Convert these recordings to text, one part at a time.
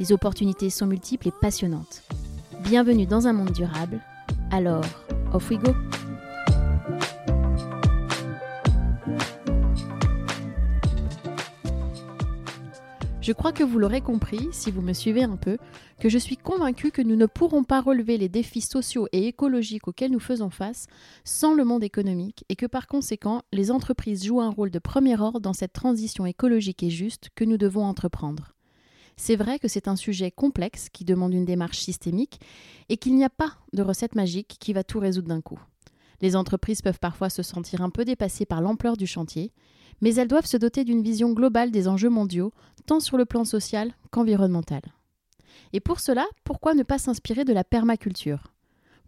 Les opportunités sont multiples et passionnantes. Bienvenue dans un monde durable. Alors, off we go! Je crois que vous l'aurez compris, si vous me suivez un peu, que je suis convaincue que nous ne pourrons pas relever les défis sociaux et écologiques auxquels nous faisons face sans le monde économique et que par conséquent, les entreprises jouent un rôle de premier ordre dans cette transition écologique et juste que nous devons entreprendre. C'est vrai que c'est un sujet complexe qui demande une démarche systémique et qu'il n'y a pas de recette magique qui va tout résoudre d'un coup. Les entreprises peuvent parfois se sentir un peu dépassées par l'ampleur du chantier, mais elles doivent se doter d'une vision globale des enjeux mondiaux, tant sur le plan social qu'environnemental. Et pour cela, pourquoi ne pas s'inspirer de la permaculture?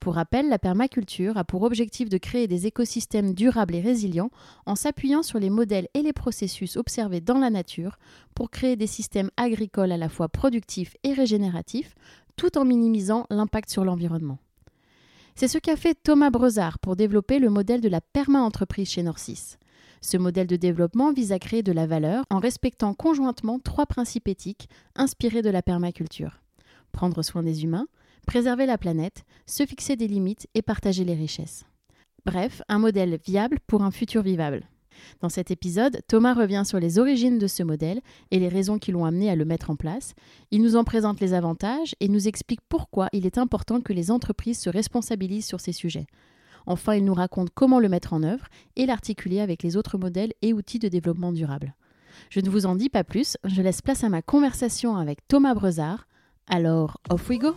Pour rappel, la permaculture a pour objectif de créer des écosystèmes durables et résilients en s'appuyant sur les modèles et les processus observés dans la nature pour créer des systèmes agricoles à la fois productifs et régénératifs, tout en minimisant l'impact sur l'environnement. C'est ce qu'a fait Thomas Brezard pour développer le modèle de la perma-entreprise chez Norcis. Ce modèle de développement vise à créer de la valeur en respectant conjointement trois principes éthiques inspirés de la permaculture. Prendre soin des humains, préserver la planète, se fixer des limites et partager les richesses. Bref, un modèle viable pour un futur vivable. Dans cet épisode, Thomas revient sur les origines de ce modèle et les raisons qui l'ont amené à le mettre en place. Il nous en présente les avantages et nous explique pourquoi il est important que les entreprises se responsabilisent sur ces sujets. Enfin, il nous raconte comment le mettre en œuvre et l'articuler avec les autres modèles et outils de développement durable. Je ne vous en dis pas plus, je laisse place à ma conversation avec Thomas Brezard. Alors, off we go!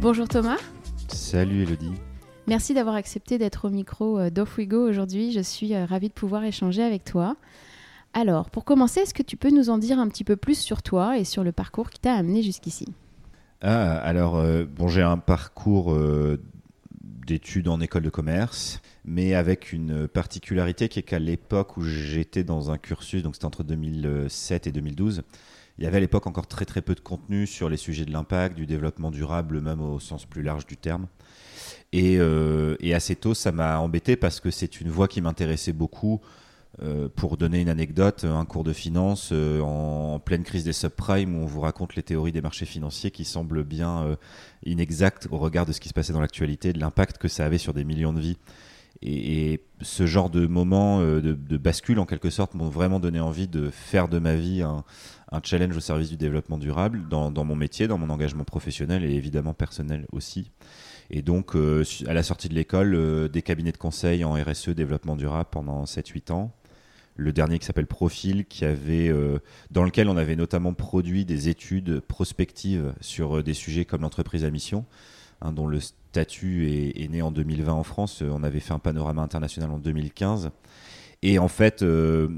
Bonjour Thomas. Salut Elodie. Merci d'avoir accepté d'être au micro euh, d'Off We Go aujourd'hui. Je suis euh, ravie de pouvoir échanger avec toi. Alors, pour commencer, est-ce que tu peux nous en dire un petit peu plus sur toi et sur le parcours qui t'a amené jusqu'ici? Ah, alors, euh, bon, j'ai un parcours d'études en école de commerce, mais avec une particularité qui est qu'à l'époque où j'étais dans un cursus, donc c'était entre 2007 et 2012, il y avait à l'époque encore très très peu de contenu sur les sujets de l'impact, du développement durable, même au sens plus large du terme. Et, euh, assez tôt, ça m'a embêté parce que c'est une voie qui m'intéressait beaucoup. Euh, pour donner une anecdote, un cours de finance euh, en, pleine crise des subprimes où on vous raconte les théories des marchés financiers qui semblent bien inexactes au regard de ce qui se passait dans l'actualité, de l'impact que ça avait sur des millions de vies. Et, ce genre de moment de, bascule, en quelque sorte, m'ont vraiment donné envie de faire de ma vie un, challenge au service du développement durable dans, mon métier, dans mon engagement professionnel et évidemment personnel aussi. Et donc, euh, à la sortie de l'école, euh, des cabinets de conseil en RSE, développement durable pendant 7-8 ans. Le dernier qui s'appelle Profil, qui avait, euh, dans lequel on avait notamment produit des études prospectives sur des sujets comme l'entreprise à mission, hein, dont le statut est, né en 2020 en France. On avait fait un panorama international en 2015. Et en fait, euh,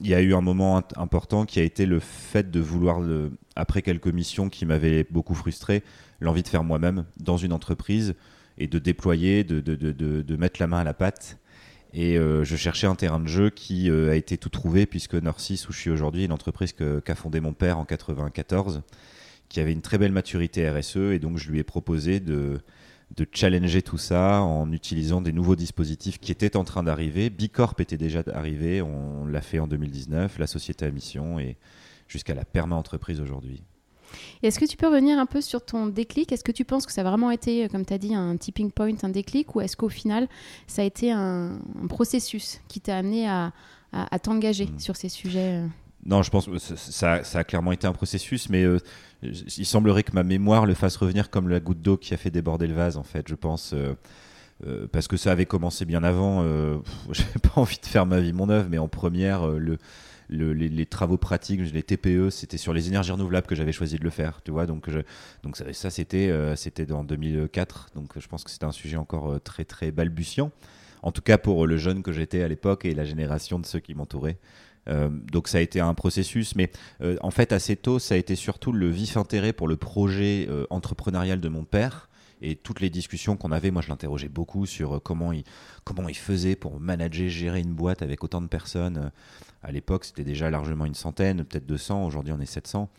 il y a eu un moment important qui a été le fait de vouloir, après quelques missions qui m'avaient beaucoup frustré, l'envie de faire moi-même dans une entreprise et de déployer, de, de mettre la main à la pâte. Et euh, je cherchais un terrain de jeu qui euh, a été tout trouvé puisque Norcis, où je suis aujourd'hui, une entreprise qu'a fondée mon père en 94, qui avait une très belle maturité RSE. Et donc, je lui ai proposé de, de challenger tout ça en utilisant des nouveaux dispositifs qui étaient en train d'arriver. Bicorp était déjà arrivé, on l'a fait en 2019, la société à mission et jusqu'à la perma-entreprise aujourd'hui. Est-ce que tu peux revenir un peu sur ton déclic? Est-ce que tu penses que ça a vraiment été, comme tu as dit, un tipping point, un déclic? Ou est-ce qu'au final, ça a été un, processus qui t'a amené à, t'engager hmm. sur ces sujets euh? Non, je pense que ça, ça, a clairement été un processus, mais euh, il semblerait que ma mémoire le fasse revenir comme la goutte d'eau qui a fait déborder le vase, en fait, je pense. Euh, euh, parce que ça avait commencé bien avant. J'ai pas envie de faire ma vie mon œuvre, mais en première, le, les, travaux pratiques, les TPE, c'était sur les énergies renouvelables que j'avais choisi de le faire, tu vois. Donc, donc ça, c'était c'était en 2004. Donc, je pense que c'était un sujet encore très très balbutiant. En tout cas pour le jeune que j'étais à l'époque et la génération de ceux qui m'entouraient. donc ça a été un processus, mais en fait assez tôt, ça a été surtout le vif intérêt pour le projet entrepreneurial de mon père et toutes les discussions qu'on avait, moi je l'interrogeais beaucoup sur comment il, comment il faisait pour manager, gérer une boîte avec autant de personnes. À l'époque, c'était déjà largement une centaine, peut-être 200, aujourd'hui on est 700.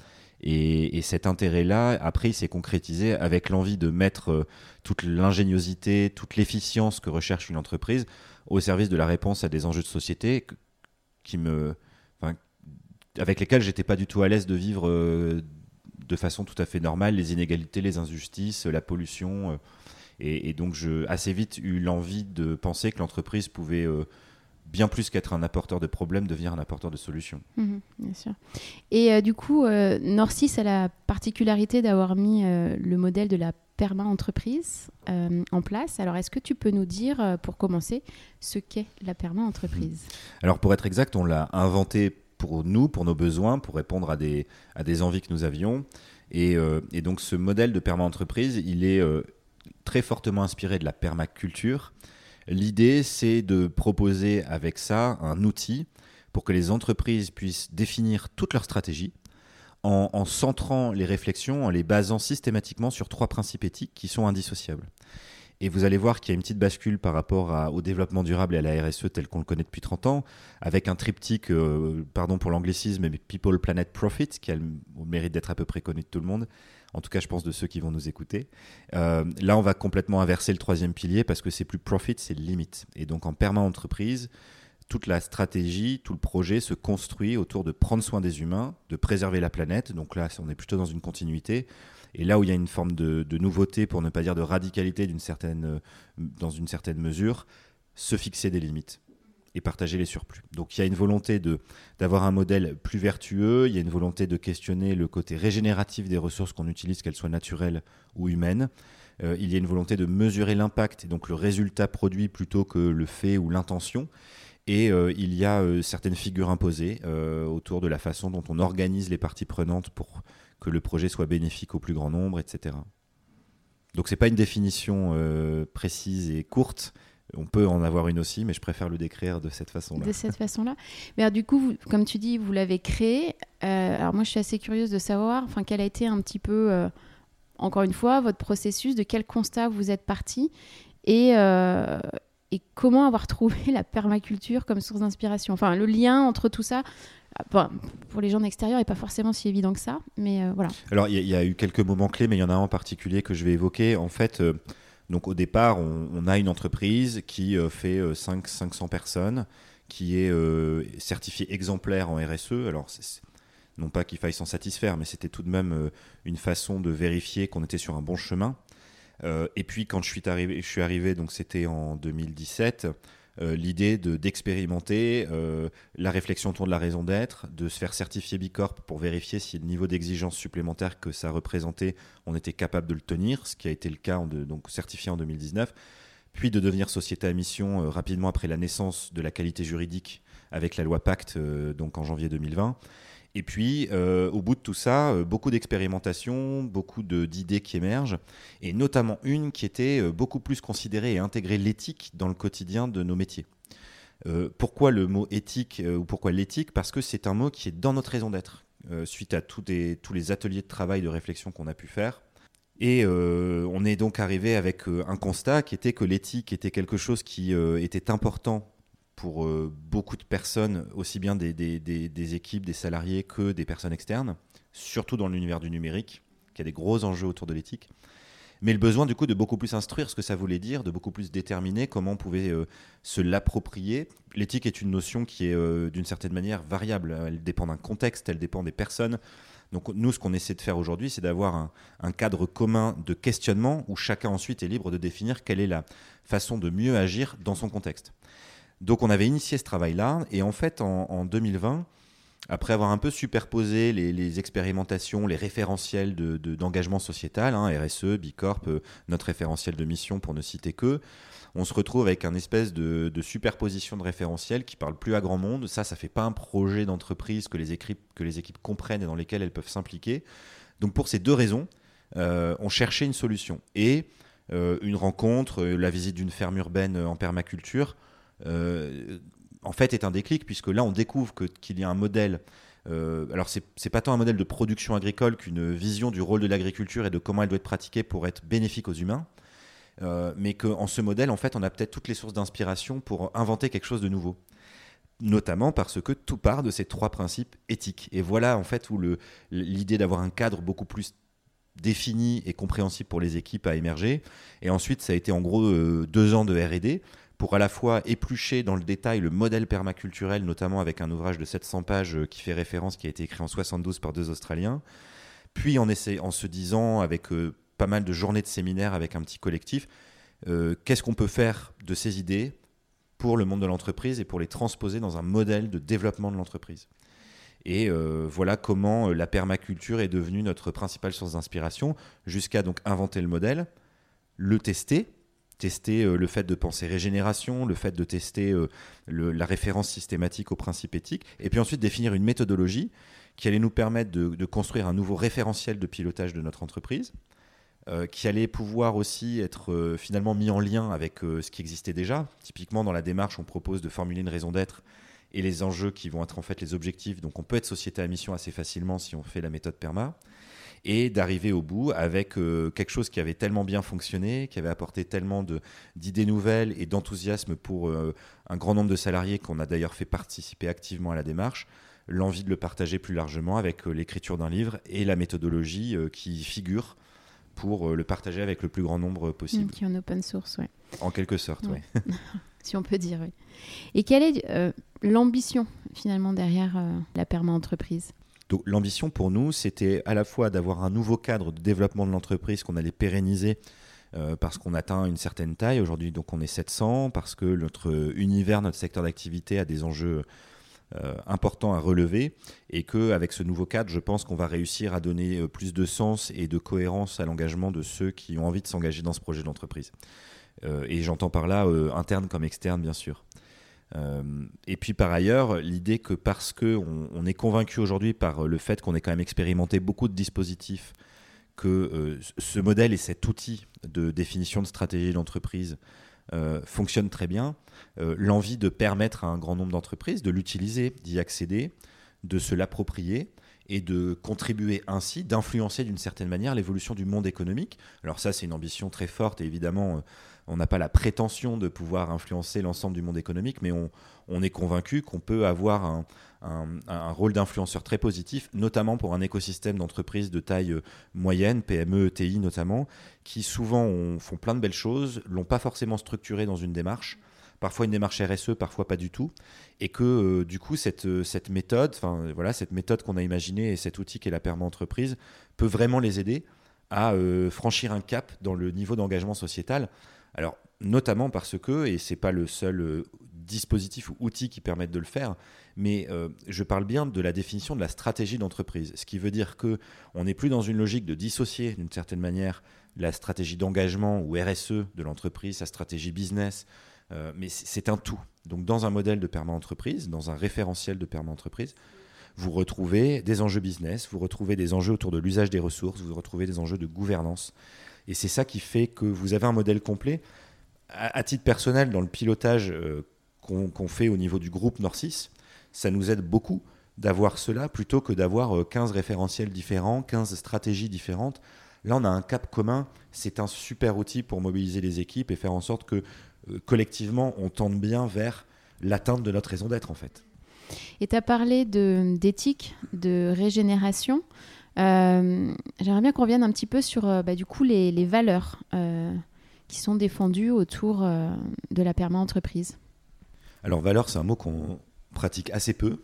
Et, cet intérêt-là, après, il s'est concrétisé avec l'envie de mettre euh, toute l'ingéniosité, toute l'efficience que recherche une entreprise au service de la réponse à des enjeux de société avec lesquels j'étais pas du tout à l'aise de vivre euh, de façon tout à fait normale, les inégalités, les injustices, la pollution. Euh, et, donc, j'ai assez vite eu l'envie de penser que l'entreprise pouvait bien plus qu'être un apporteur de problèmes, devenir un apporteur de solutions. Mhm, bien sûr. Et euh, du coup, euh, Norcis a la particularité d'avoir mis euh, le modèle de la perma-entreprise en place. Alors, est-ce que tu peux nous dire, pour commencer, ce qu'est la perma-entreprise? Alors, pour être exact, on l'a inventé pour nous, pour nos besoins, pour répondre à des, envies que nous avions. Et, et donc, ce modèle de perma-entreprise, il est très fortement inspiré de la permaculture. L'idée, c'est de proposer avec ça un outil pour que les entreprises puissent définir toute leur stratégie en, centrant les réflexions, en les basant systématiquement sur trois principes éthiques qui sont indissociables. Et vous allez voir qu'il y a une petite bascule par rapport au développement durable et à la RSE tel qu'on le connaît depuis 30 ans, avec un triptyque, euh, pardon pour l'anglicisme, mais People, Planet, Profit, qui a le mérite d'être à peu près connu de tout le monde en tout cas je pense de ceux qui vont nous écouter. Euh, là, on va complètement inverser le troisième pilier parce que c'est plus profit, c'est limite. Et donc en permanent entreprise, toute la stratégie, tout le projet se construit autour de prendre soin des humains, de préserver la planète. Donc là, on est plutôt dans une continuité. Et là où il y a une forme de, nouveauté, pour ne pas dire de radicalité euh, dans une certaine mesure, se fixer des limites et partager les surplus. Donc il y a une volonté d'avoir un modèle plus vertueux, il y a une volonté de questionner le côté régénératif des ressources qu'on utilise, qu'elles soient naturelles ou humaines. Euh, il y a une volonté de mesurer l'impact donc le résultat produit plutôt que le fait ou l'intention. Et euh, il y a certaines figures imposées autour de la façon dont on organise les parties prenantes pour que le projet soit bénéfique au plus grand nombre, etc. Donc c'est pas une définition précise et courte, on peut en avoir une aussi, mais je préfère le décrire de cette façon-là. De cette façon-là. Mais du coup, comme tu dis, vous l'avez créé. Euh, alors moi, je suis assez curieuse de savoir, quel a été un petit peu, euh, encore une fois, votre processus, de quel constat vous êtes parti et, euh, et comment avoir trouvé la permaculture comme source d'inspiration. Enfin, le lien entre tout ça. pour les gens d'extérieur, n'est pas forcément si évident que ça, mais voilà. Alors, il y, a eu quelques moments clés, mais il y en a un en particulier que je vais évoquer. En fait, donc au départ, on, a une entreprise qui euh, fait 5, euh, 500 personnes, qui est euh, certifiée exemplaire en RSE. Alors non pas qu'il faille s'en satisfaire, mais c'était tout de même une façon de vérifier qu'on était sur un bon chemin. Et puis quand je suis arrivé, je suis arrivé donc c'était en 2017. Euh, l'idée d'expérimenter euh, la réflexion autour de la raison d'être, de se faire certifier Bicorp pour vérifier si le niveau d'exigence supplémentaire que ça représentait, on était capable de le tenir, ce qui a été le cas, donc certifié en 2019, puis de devenir société à mission euh, rapidement après la naissance de la qualité juridique avec la loi Pacte, donc en janvier 2020. Et puis, euh, au bout de tout ça, euh, beaucoup d'expérimentations, beaucoup d'idées qui émergent, et notamment une qui était euh, beaucoup plus considérée et intégrer l'éthique dans le quotidien de nos métiers. pourquoi le mot éthique ou pourquoi l'éthique? Parce que c'est un mot qui est dans notre raison d'être, suite à tous les ateliers de travail, de réflexion qu'on a pu faire. Et on est donc arrivé avec un constat qui était que l'éthique était quelque chose qui était important pour euh, beaucoup de personnes, aussi bien des, équipes, des salariés que des personnes externes, surtout dans l'univers du numérique, qui a des gros enjeux autour de l'éthique. Mais le besoin du coup de beaucoup plus instruire ce que ça voulait dire, de beaucoup plus déterminer comment on pouvait euh, se l'approprier. L'éthique est une notion qui est euh, d'une certaine manière variable. Elle dépend d'un contexte, elle dépend des personnes. Donc nous, ce qu'on essaie de faire aujourd'hui, c'est d'avoir un, cadre commun de questionnement où chacun ensuite est libre de définir quelle est la façon de mieux agir dans son contexte. Donc on avait initié ce travail-là, et en fait en, 2020, après avoir un peu superposé les, expérimentations, les référentiels d'engagement de, sociétal, hein, RSE, Bicorp, euh, notre référentiel de mission pour ne citer que, on se retrouve avec un espèce de, superposition de référentiels qui parle plus à grand monde. Ça, ça fait pas un projet d'entreprise que les équipes comprennent et dans lesquelles elles peuvent s'impliquer. Donc pour ces deux raisons, euh, on cherchait une solution et euh, une rencontre, la visite d'une ferme urbaine en permaculture en fait, est un déclic, puisque là, on découvre qu'il y a un modèle. Euh, alors, c'est pas tant un modèle de production agricole qu'une vision du rôle de l'agriculture et de comment elle doit être pratiquée pour être bénéfique aux humains. Euh, mais qu'en ce modèle, en fait, on a peut-être toutes les sources d'inspiration pour inventer quelque chose de nouveau. Notamment parce que tout part de ces trois principes éthiques. Et voilà, en fait, où l'idée d'avoir un cadre beaucoup plus défini et compréhensible pour les équipes a émergé. Et ensuite, ça a été en gros euh, deux ans de RD pour à la fois éplucher dans le détail le modèle permaculturel, notamment avec un ouvrage de 700 pages euh, qui fait référence, qui a été écrit en 72 par deux Australiens, puis en, en se disant, avec euh, pas mal de journées de séminaires avec un petit collectif, qu'est-ce qu'on peut faire de ces idées pour le monde de l'entreprise et pour les transposer dans un modèle de développement de l'entreprise? Et euh, voilà comment euh, la permaculture est devenue notre principale source d'inspiration, jusqu'à donc inventer le modèle, le tester, tester euh, le fait de penser régénération, le fait de tester la référence systématique aux principes éthiques, et puis ensuite définir une méthodologie qui allait nous permettre de, construire un nouveau référentiel de pilotage de notre entreprise, qui allait pouvoir aussi être finalement mis en lien avec ce qui existait déjà. Typiquement, dans la démarche, on propose de formuler une raison d'être et les enjeux qui vont être en fait les objectifs. Donc on peut être société à mission assez facilement si on fait la méthode PERMA et d'arriver au bout avec euh, quelque chose qui avait tellement bien fonctionné, qui avait apporté tellement d'idées nouvelles et d'enthousiasme pour euh, un grand nombre de salariés qu'on a d'ailleurs fait participer activement à la démarche, l'envie de le partager plus largement avec euh, l'écriture d'un livre et la méthodologie qui figure pour le partager avec le plus grand nombre possible. Qui est en open source, oui. En quelque sorte, oui. si on peut dire, oui. Et quelle est l'ambition finalement derrière la perma-entreprise? Donc l'ambition pour nous, c'était à la fois d'avoir un nouveau cadre de développement de l'entreprise qu'on allait pérenniser euh, parce qu'on atteint une certaine taille. Aujourd'hui, donc on est 700 parce que notre univers, notre secteur d'activité a des enjeux euh, importants à relever et qu'avec ce nouveau cadre, je pense qu'on va réussir à donner plus de sens et de cohérence à l'engagement de ceux qui ont envie de s'engager dans ce projet d'entreprise. et j'entends par là interne comme externe, bien sûr. Euh, et puis par ailleurs, l'idée que parce qu'on on est convaincu aujourd'hui par le fait qu'on ait quand même expérimenté beaucoup de dispositifs, que euh, ce modèle et cet outil de définition de stratégie d'entreprise euh, fonctionne très bien, l'envie de permettre à un grand nombre d'entreprises de l'utiliser, d'y accéder, de se l'approprier et de contribuer ainsi, d'influencer d'une certaine manière l'évolution du monde économique. Alors ça, c'est une ambition très forte et évidemment, on n'a pas la prétention de pouvoir influencer l'ensemble du monde économique, mais on, est convaincu qu'on peut avoir un, rôle d'influenceur très positif, notamment pour un écosystème d'entreprises de taille euh, moyenne, PME, ETI notamment, qui souvent font plein de belles choses, l'ont pas forcément structuré dans une démarche parfois une démarche RSE, parfois pas du tout, et que euh, du coup cette, euh, cette méthode, enfin voilà, cette méthode qu'on a imaginée et cet outil qui est la perma entreprise peut vraiment les aider à franchir un cap dans le niveau d'engagement sociétal. Alors, notamment parce que, et ce n'est pas le seul euh, dispositif ou outil qui permette de le faire, mais euh, je parle bien de la définition de la stratégie d'entreprise, ce qui veut dire que on n'est plus dans une logique de dissocier d'une certaine manière la stratégie d'engagement ou RSE de l'entreprise, sa stratégie business, euh, mais c'est un tout. Donc dans un modèle de perma entreprise, dans un référentiel de perma entreprise, vous retrouvez des enjeux business, vous retrouvez des enjeux autour de l'usage des ressources, vous retrouvez des enjeux de gouvernance. Et c'est ça qui fait que vous avez un modèle complet. À, titre personnel, dans le pilotage euh, qu'on fait au niveau du groupe Nord6, ça nous aide beaucoup d'avoir cela plutôt que d'avoir 15 euh, référentiels différents, 15 stratégies différentes. Là, on a un cap commun. C'est un super outil pour mobiliser les équipes et faire en sorte que euh, collectivement, on tende bien vers l'atteinte de notre raison d'être, en fait. Et tu as parlé d'éthique, de, régénération. Euh, j'aimerais bien qu'on revienne un petit peu sur euh, bah, du coup les, valeurs euh, qui sont défendues autour de la perma-entreprise. Alors valeur, c'est un mot qu'on pratique assez peu.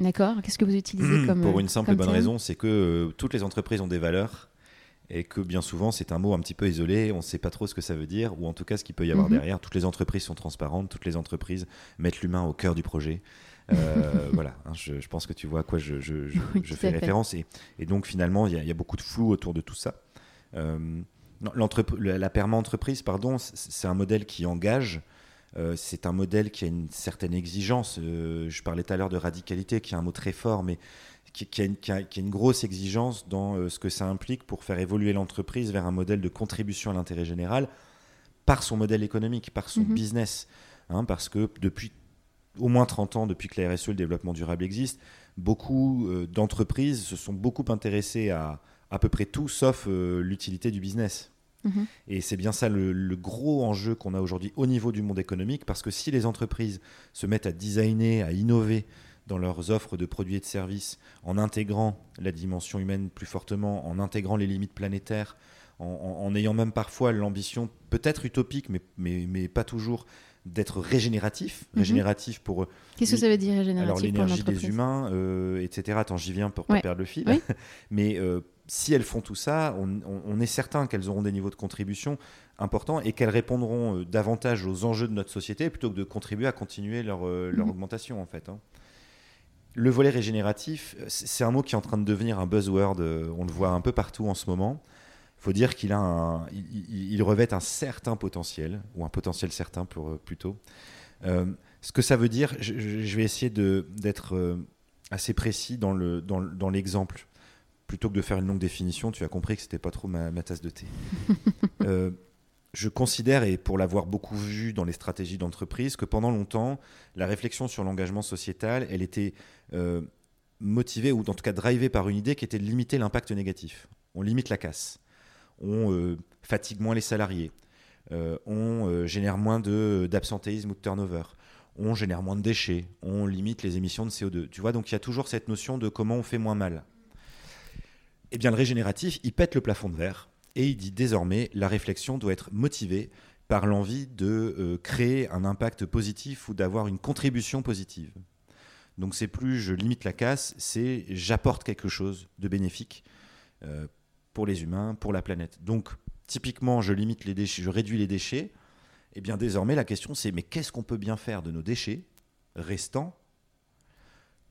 D'accord. Qu'est-ce que vous utilisez comme Pour une simple et bonne raison, c'est que toutes les entreprises ont des valeurs et que bien souvent c'est un mot un petit peu isolé, on ne sait pas trop ce que ça veut dire, ou en tout cas ce qu'il peut y avoir mhm. derrière. Toutes les entreprises sont transparentes, toutes les entreprises mettent l'humain au cœur du projet. Euh, voilà, hein, je, pense que tu vois à quoi je, fais référence. Et, donc finalement, il y, a beaucoup de flou autour de tout ça. Euh, la perma-entreprise, pardon, c'est un modèle qui engage. Euh, c'est un modèle qui a une certaine exigence. je parlais tout à l'heure de radicalité, qui est un mot très fort, mais qui, a, une, grosse exigence dans ce que ça implique pour faire évoluer l'entreprise vers un modèle de contribution à l'intérêt général par son modèle économique, par son mhm. business. Hein, parce que depuis au moins 30 ans depuis que la RSE, le développement durable, existe, beaucoup d'entreprises se sont beaucoup intéressées à à peu près tout sauf l'utilité du business. Mhm. Et c'est bien ça le, gros enjeu qu'on a aujourd'hui au niveau du monde économique, parce que si les entreprises se mettent à designer, à innover dans leurs offres de produits et de services, en intégrant la dimension humaine plus fortement, en intégrant les limites planétaires, en, ayant même parfois l'ambition, peut-être utopique, mais, mais, mais, pas toujours, d'être régénératif. Mhm. Régénératif pour. Qu'est-ce que ça veut dire régénératif Alors l'énergie des humains, euh, etc. Attends, j'y viens pour pas perdre le fil. mais euh, si elles font tout ça, on, est certain qu'elles auront des niveaux de contribution importants et qu'elles répondront euh, davantage aux enjeux de notre société plutôt que de contribuer à continuer leur, euh, mhm. augmentation en fait. Hein. Le volet régénératif, c'est un mot qui est en train de devenir un buzzword. Euh, on le voit un peu partout en ce moment. Il faut dire qu'il a un, il, revêt un certain potentiel ou un potentiel certain pour, plutôt. ce que ça veut dire, je, vais essayer d'être assez précis dans l'exemple. Dans, plutôt que de faire une longue définition, tu as compris que c'était pas trop ma, tasse de thé. Euh, je considère, et pour l'avoir beaucoup vu dans les stratégies d'entreprise, que pendant longtemps, la réflexion sur l'engagement sociétal, elle était euh, motivée, ou en tout cas drivée par une idée qui était de limiter l'impact négatif. On limite la casse, on euh, fatigue moins les salariés, on génère moins d'absentéisme ou de turnover, on génère moins de déchets, on limite les émissions de CO2. Tu vois, donc il y a toujours cette notion de comment on fait moins mal eh bien, le régénératif, il pète le plafond de verre et il dit désormais la réflexion doit être motivée par l'envie de euh, créer un impact positif ou d'avoir une contribution positive. Donc c'est plus je limite la casse, c'est j'apporte quelque chose de bénéfique euh, pour les humains, pour la planète. Donc typiquement je limite les déchets, je réduis les déchets. Eh bien désormais la question c'est mais qu'est-ce qu'on peut bien faire de nos déchets restants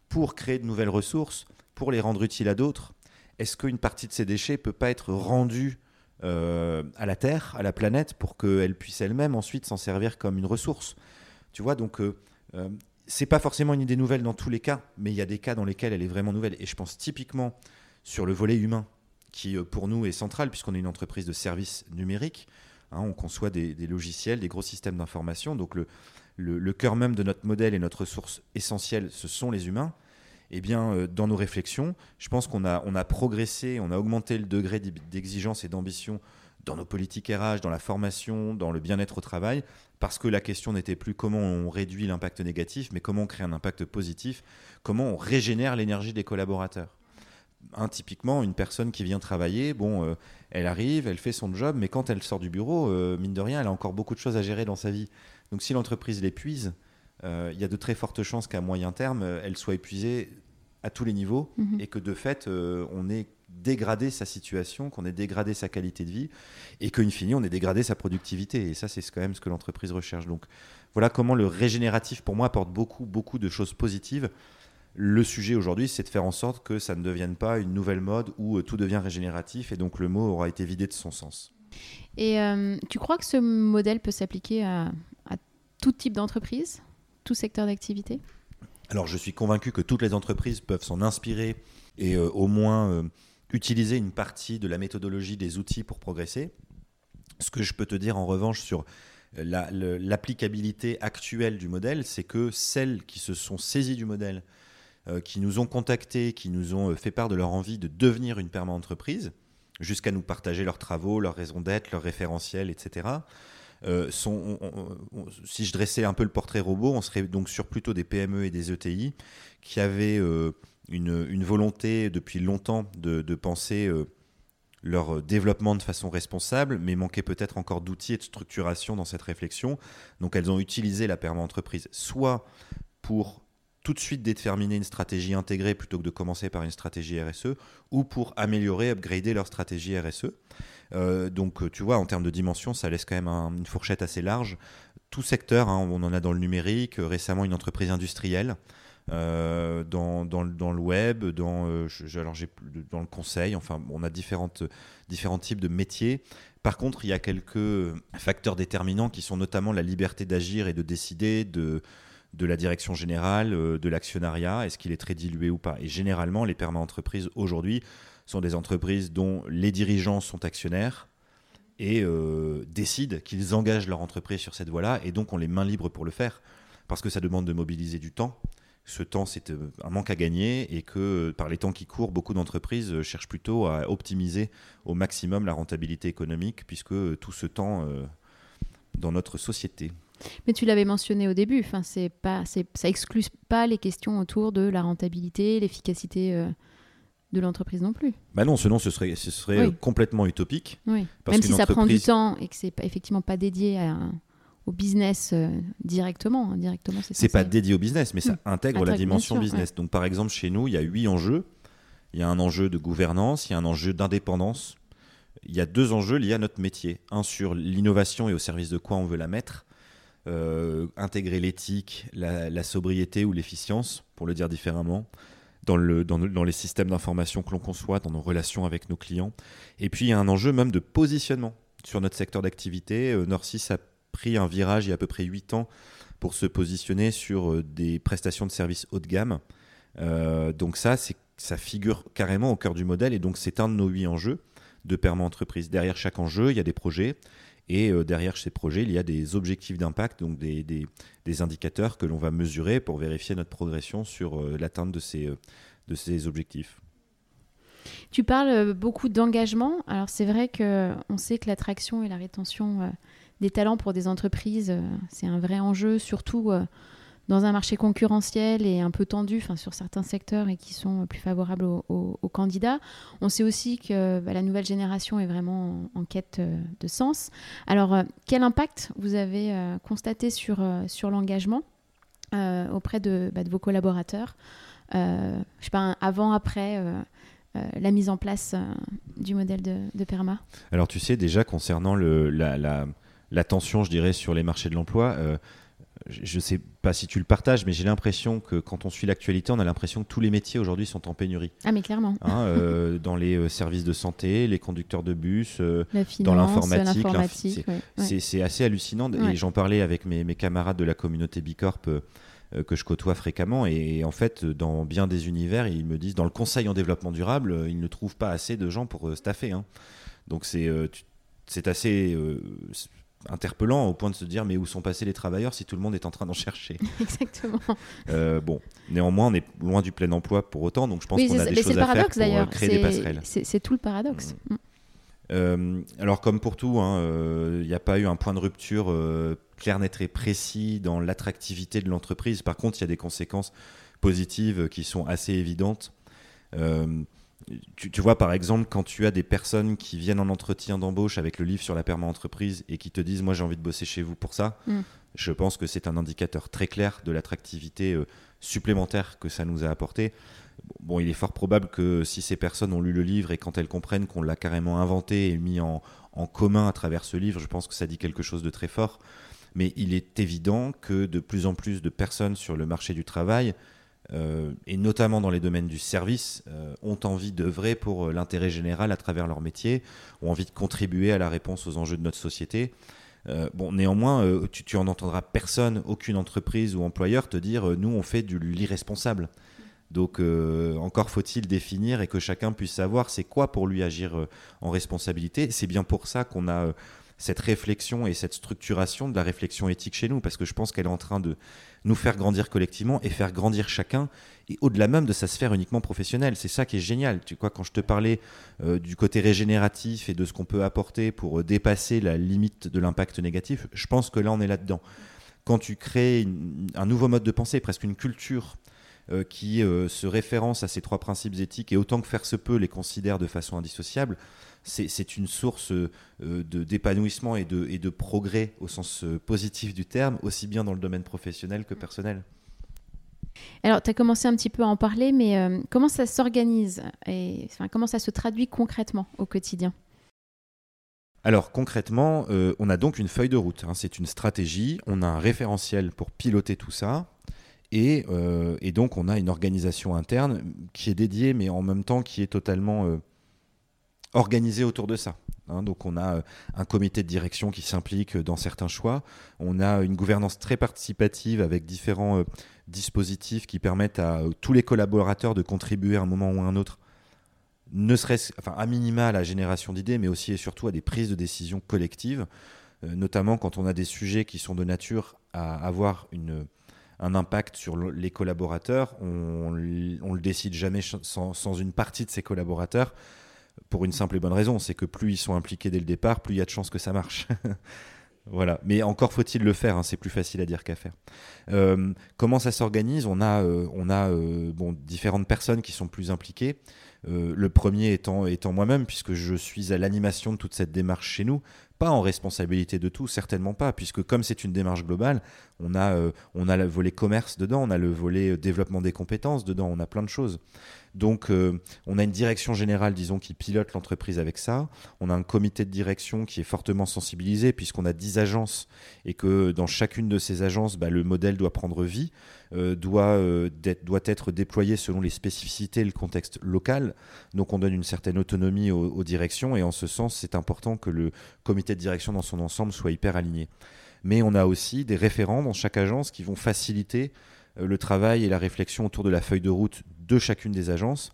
pour créer de nouvelles ressources, pour les rendre utiles à d'autres? Est-ce qu'une partie de ces déchets peut pas être rendue euh, à la Terre, à la planète, pour qu'elle puisse elle-même ensuite s'en servir comme une ressource? Tu vois, donc euh, euh, c'est pas forcément une idée nouvelle dans tous les cas, mais il y a des cas dans lesquels elle est vraiment nouvelle. Et je pense typiquement sur le volet humain, qui pour nous est central, puisqu'on est une entreprise de services numériques. Hein, on conçoit des, logiciels, des gros systèmes d'information. Donc le, cœur même de notre modèle et notre ressource essentielle, ce sont les humains eh bien, euh, dans nos réflexions, je pense qu'on a, a progressé, on a augmenté le degré d'exigence et d'ambition dans nos politiques RH, dans la formation, dans le bien-être au travail, parce que la question n'était plus comment on réduit l'impact négatif, mais comment on crée un impact positif, comment on régénère l'énergie des collaborateurs. Un, typiquement, une personne qui vient travailler, bon, euh, elle arrive, elle fait son job, mais quand elle sort du bureau, euh, mine de rien, elle a encore beaucoup de choses à gérer dans sa vie. Donc si l'entreprise l'épuise, euh, il y a de très fortes chances qu'à moyen terme, elle soit épuisée à tous les niveaux mhm. et que de fait, on ait dégradé sa situation, qu'on ait dégradé sa qualité de vie et qu'in fine, on ait dégradé sa productivité. Et ça, c'est quand même ce que l'entreprise recherche. Donc voilà comment le régénératif, pour moi, apporte beaucoup, beaucoup de choses positives. Le sujet aujourd'hui, c'est de faire en sorte que ça ne devienne pas une nouvelle mode où tout devient régénératif et donc le mot aura été vidé de son sens. Et tu crois que ce modèle peut s'appliquer à, à tout type d'entreprise tout secteur d'activité? Alors je suis convaincu que toutes les entreprises peuvent s'en inspirer et euh, au moins euh, utiliser une partie de la méthodologie des outils pour progresser. Ce que je peux te dire en revanche sur l'applicabilité actuelle du modèle, c'est que celles qui se sont saisies du modèle, euh, qui nous ont contactés, qui nous ont fait part de leur envie de devenir une perma-entreprise, jusqu'à nous partager leurs travaux, leurs raisons d'être, leurs référentiels, etc., euh, si je dressais un peu le portrait robot, on serait donc sur plutôt des PME et des ETI qui avaient euh, une, volonté depuis longtemps de, penser euh, leur développement de façon responsable, mais manquaient peut-être encore d'outils et de structuration dans cette réflexion. Donc elles ont utilisé la perma-entreprise soit pour tout de suite déterminer une stratégie intégrée plutôt que de commencer par une stratégie RSE, ou pour améliorer, upgrader leur stratégie RSE. Euh, donc, tu vois, en termes de dimension, ça laisse quand même une fourchette assez large. Tout secteur, hein, on en a dans le numérique, euh, récemment une entreprise industrielle. Euh, dans, dans, le web, dans, dans le conseil, enfin, on a différentes, différents types de métiers. Par contre, il y a quelques facteurs déterminants qui sont notamment la liberté d'agir et de décider de, de la direction générale, de l'actionnariat, est-ce qu'il est très dilué ou pas. Et généralement, les perma-entreprises aujourd'hui sont des entreprises dont les dirigeants sont actionnaires et euh, décident qu'ils engagent leur entreprise sur cette voie-là, et donc on les mains libres pour le faire. parce que ça demande de mobiliser du temps. Ce temps, c'est euh, un manque à gagner et que par les temps qui courent, beaucoup d'entreprises cherchent plutôt à optimiser au maximum la rentabilité économique, puisque tout ce temps dans notre société. Mais tu l'avais mentionné au début, enfin, c'est pas, ça exclut pas les questions autour de la rentabilité, l'efficacité de l'entreprise non plus. Bah non, sinon ce serait, ce serait complètement utopique. Oui. Même si ça prend du temps et que c'est effectivement pas dédié au business euh, directement. Hein, directement c'est pas dédié au business, mais ça intègre la dimension business. Donc par exemple, chez nous, il y a huit enjeux. Il y a un enjeu de gouvernance, il y a un enjeu d'indépendance. Il y a deux enjeux liés à notre métier. Un sur l'innovation et au service de quoi on veut la mettre. Euh, intégrer l'éthique, la sobriété ou l'efficience, pour le dire différemment dans, le, dans, dans les systèmes d'information que l'on conçoit, dans nos relations avec nos clients. Et puis, il y a un enjeu même de positionnement sur notre secteur d'activité. Euh, Norcis a pris un virage il y a à peu près 8 ans pour se positionner sur euh, des prestations de services haut de gamme. Euh, donc ça, ça figure carrément au cœur du modèle et donc c'est un de nos huit enjeux de Perma Entreprise. Derrière chaque enjeu, il y a des projets et euh, derrière ces projets, il y a des objectifs d'impact, donc des, des, indicateurs que l'on va mesurer pour vérifier notre progression sur euh, l'atteinte de ces, euh, de ces objectifs. Tu parles beaucoup d'engagement. Alors c'est vrai qu'on sait que l'attraction et la rétention des talents pour des entreprises, c'est un vrai enjeu, surtout dans un marché concurrentiel et un peu tendu sur certains secteurs et qui sont plus favorables aux, candidats. On sait aussi que bah, la nouvelle génération est vraiment en, quête euh, de sens. Alors, euh, quel impact vous avez euh, constaté sur, sur l'engagement auprès de, bah, de, vos collaborateurs Je sais pas, avant, après la mise en place du modèle de, PERMA? Alors, tu sais, déjà, concernant le, la, la, tension, je dirais, sur les marchés de l'emploi, je ne sais pas si tu le partages, mais j'ai l'impression que quand on suit l'actualité, on a l'impression que tous les métiers aujourd'hui sont en pénurie. Ah, mais clairement. Hein, euh, dans les euh, services de santé, les conducteurs de bus, euh, dans l'informatique. C'est assez hallucinant. Et j'en parlais avec mes, camarades de la communauté Bicorp que je côtoie fréquemment. Et, en fait, dans bien des univers, ils me disent dans le conseil en développement durable, ils ne trouvent pas assez de gens pour staffer. Hein. Donc c'est assez interpellant au point de se dire mais où sont passés les travailleurs si tout le monde est en train d'en chercher? Exactement. Euh, bon, néanmoins, on est loin du plein emploi pour autant, donc je pense qu'on a des choses à faire pour euh, créer des passerelles. C'est tout le paradoxe. Mm. Mm. Euh, alors comme pour tout, il hein, n'y a pas eu un point de rupture clair, net et précis dans l'attractivité de l'entreprise. Par contre, il y a des conséquences positives qui sont assez évidentes tu, vois, par exemple, quand tu as des personnes qui viennent en entretien d'embauche avec le livre sur la perma entreprise et qui te disent Moi, j'ai envie de bosser chez vous pour ça, mm. je pense que c'est un indicateur très clair de l'attractivité euh, supplémentaire que ça nous a apporté. Bon, il est fort probable que si ces personnes ont lu le livre et quand elles comprennent qu'on l'a carrément inventé et mis en, commun à travers ce livre, je pense que ça dit quelque chose de très fort. Mais il est évident que de plus en plus de personnes sur le marché du travail euh, et notamment dans les domaines du service, euh, ont envie d'œuvrer pour euh, l'intérêt général à travers leur métier, ont envie de contribuer à la réponse aux enjeux de notre société. bon, néanmoins, tu, tu en entendras personne, aucune entreprise ou employeur te dire nous on fait de l'irresponsable. Donc encore faut-il définir et que chacun puisse savoir c'est quoi pour lui agir en responsabilité. C'est bien pour ça qu'on a cette réflexion et cette structuration de la réflexion éthique chez nous, parce que je pense qu'elle est en train de nous faire grandir collectivement et faire grandir chacun, et au-delà même de sa sphère uniquement professionnelle. C'est ça qui est génial. Tu vois, quand je te parlais euh, du côté régénératif et de ce qu'on peut apporter pour euh, dépasser la limite de l'impact négatif, je pense que là, on est là-dedans. Quand tu crées un nouveau mode de pensée, presque une culture euh, qui se référence à ces trois principes éthiques et autant que faire se peut les considère de façon indissociable, c'est une source euh, d'épanouissement et de, et de progrès au sens euh, positif du terme, aussi bien dans le domaine professionnel que personnel. Alors, tu as commencé un petit peu à en parler, mais euh, comment ça s'organise et enfin, comment ça se traduit concrètement au quotidien? Alors concrètement, on a donc une feuille de route, hein. c'est une stratégie, on a un référentiel pour piloter tout ça, et, et, donc on a une organisation interne qui est dédiée, mais en même temps qui est totalement organisé autour de ça. Hein. donc on a euh, un comité de direction qui s'implique dans certains choix, on a une gouvernance très participative avec différents euh, dispositifs qui permettent à euh, tous les collaborateurs de contribuer à un moment ou à un autre, ne serait-ce, enfin à minima à la génération d'idées, mais aussi et surtout à des prises de décision collectives, notamment quand on a des sujets qui sont de nature à avoir un impact sur les collaborateurs, on, on le décide jamais sans, sans, une partie de ses collaborateurs pour une simple et bonne raison, c'est que plus ils sont impliqués dès le départ, plus il y a de chances que ça marche. Voilà. Mais encore faut-il le faire, hein, c'est plus facile à dire qu'à faire. Euh, comment ça s'organise? On a, euh, on a euh, bon, différentes personnes qui sont plus impliquées. le premier étant, étant moi-même, puisque je suis à l'animation de toute cette démarche chez nous, pas en responsabilité de tout, certainement pas, puisque comme c'est une démarche globale, on a, on a le volet commerce dedans, on a le volet développement des compétences dedans, on a plein de choses. Donc, euh, on a une direction générale, disons, qui pilote l'entreprise avec ça. On a un comité de direction qui est fortement sensibilisé, puisqu'on a 10 agences et que dans chacune de ces agences, bah, le modèle doit prendre vie, euh, doit, euh, doit être déployé selon les spécificités et le contexte local. Donc, on donne une certaine autonomie aux, aux directions et en ce sens, c'est important que le comité de direction dans son ensemble soit hyper aligné. Mais on a aussi des référents dans chaque agence qui vont faciliter le travail et la réflexion autour de la feuille de route de chacune des agences